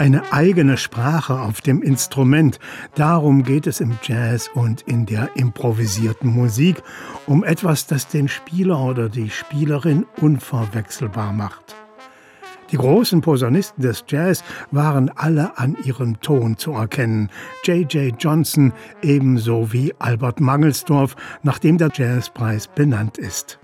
Eine eigene Sprache auf dem Instrument, darum geht es im Jazz und in der improvisierten Musik, um etwas, das den Spieler oder die Spielerin unverwechselbar macht. Die großen Posaunisten des Jazz waren alle an ihrem Ton zu erkennen. J.J. Johnson ebenso wie Albert Mangelsdorf, nach dem der Jazzpreis benannt ist.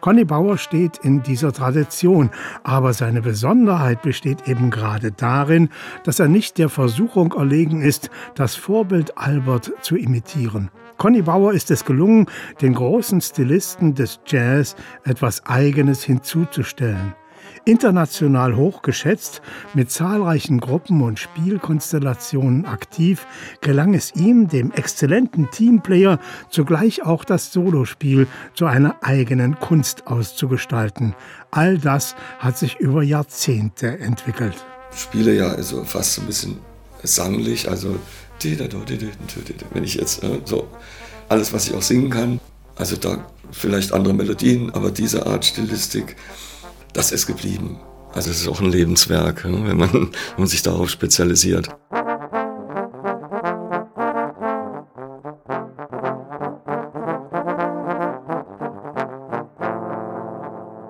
Conny Bauer steht in dieser Tradition, aber seine Besonderheit besteht eben gerade darin, dass er nicht der Versuchung erlegen ist, das Vorbild Albert zu imitieren. Conny Bauer ist es gelungen, den großen Stilisten des Jazz etwas Eigenes hinzuzustellen. International hochgeschätzt, mit zahlreichen Gruppen und Spielkonstellationen aktiv, gelang es ihm, dem exzellenten Teamplayer zugleich auch das Solospiel zu einer eigenen Kunst auszugestalten. All das hat sich über Jahrzehnte entwickelt. Spiele ja also fast ein bisschen sanglich, also wenn ich jetzt äh, so alles, was ich auch singen kann, also da vielleicht andere Melodien, aber diese Art Stilistik, das ist geblieben. Also es ist auch ein Lebenswerk, wenn man, wenn man sich darauf spezialisiert.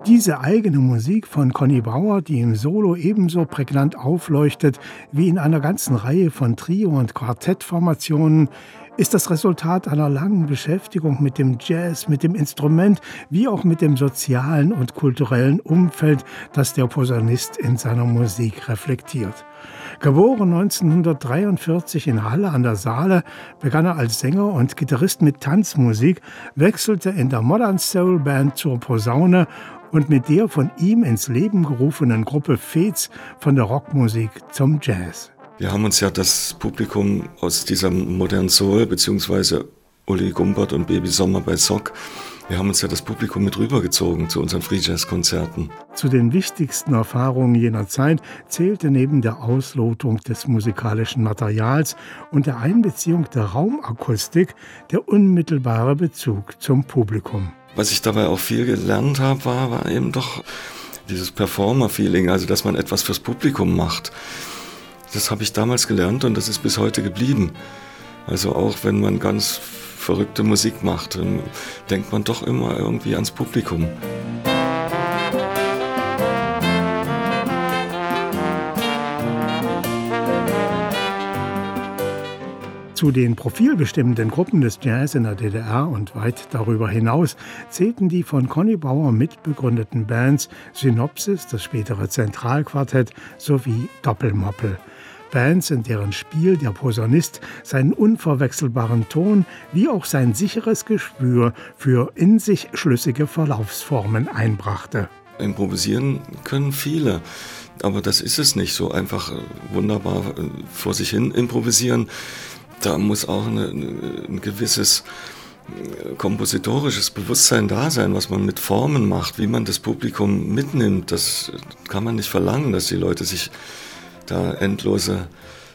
Diese eigene Musik von Conny Bauer, die im Solo ebenso prägnant aufleuchtet wie in einer ganzen Reihe von Trio- und Quartettformationen, ist das Resultat einer langen Beschäftigung mit dem Jazz, mit dem Instrument, wie auch mit dem sozialen und kulturellen Umfeld, das der Posaunist in seiner Musik reflektiert. Geboren 1943 in Halle an der Saale, begann er als Sänger und Gitarrist mit Tanzmusik, wechselte in der Modern Soul Band zur Posaune und mit der von ihm ins Leben gerufenen Gruppe Fez von der Rockmusik zum Jazz. Wir haben uns ja das Publikum aus dieser modernen Soul, beziehungsweise Uli Gumbert und Baby Sommer bei Sock, wir haben uns ja das Publikum mit rübergezogen zu unseren Free Jazz Konzerten. Zu den wichtigsten Erfahrungen jener Zeit zählte neben der Auslotung des musikalischen Materials und der Einbeziehung der Raumakustik der unmittelbare Bezug zum Publikum. Was ich dabei auch viel gelernt habe, war, war eben doch dieses Performer-Feeling, also dass man etwas fürs Publikum macht. Das habe ich damals gelernt und das ist bis heute geblieben. Also auch wenn man ganz verrückte Musik macht, dann denkt man doch immer irgendwie ans Publikum. Zu den profilbestimmenden Gruppen des Jazz in der DDR und weit darüber hinaus zählten die von Conny Bauer mitbegründeten Bands Synopsis, das spätere Zentralquartett sowie Doppelmoppel. Bands, in deren Spiel der Posaunist seinen unverwechselbaren Ton wie auch sein sicheres Gespür für in sich schlüssige Verlaufsformen einbrachte. Improvisieren können viele, aber das ist es nicht so einfach äh, wunderbar äh, vor sich hin improvisieren. Da muss auch eine, ein gewisses äh, kompositorisches Bewusstsein da sein, was man mit Formen macht, wie man das Publikum mitnimmt. Das kann man nicht verlangen, dass die Leute sich da endlose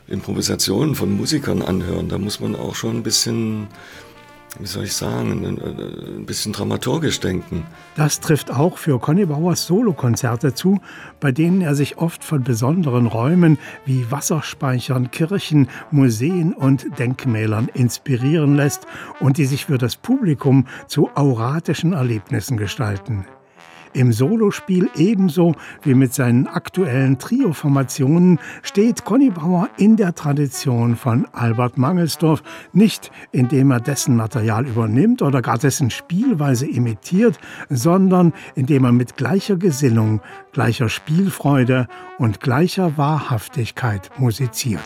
Improvisationen von Musikern anhören. Da muss man auch schon ein bisschen, wie soll ich sagen, ein bisschen dramaturgisch denken. Das trifft auch für Conny Bauers Solokonzerte zu, bei denen er sich oft von besonderen Räumen wie Wasserspeichern, Kirchen, Museen und Denkmälern inspirieren lässt und die sich für das Publikum zu auratischen Erlebnissen gestalten im Solospiel ebenso wie mit seinen aktuellen Trio-Formationen steht Conny Bauer in der Tradition von Albert Mangelsdorf, nicht indem er dessen Material übernimmt oder gar dessen Spielweise imitiert, sondern indem er mit gleicher Gesinnung, gleicher Spielfreude und gleicher Wahrhaftigkeit musiziert.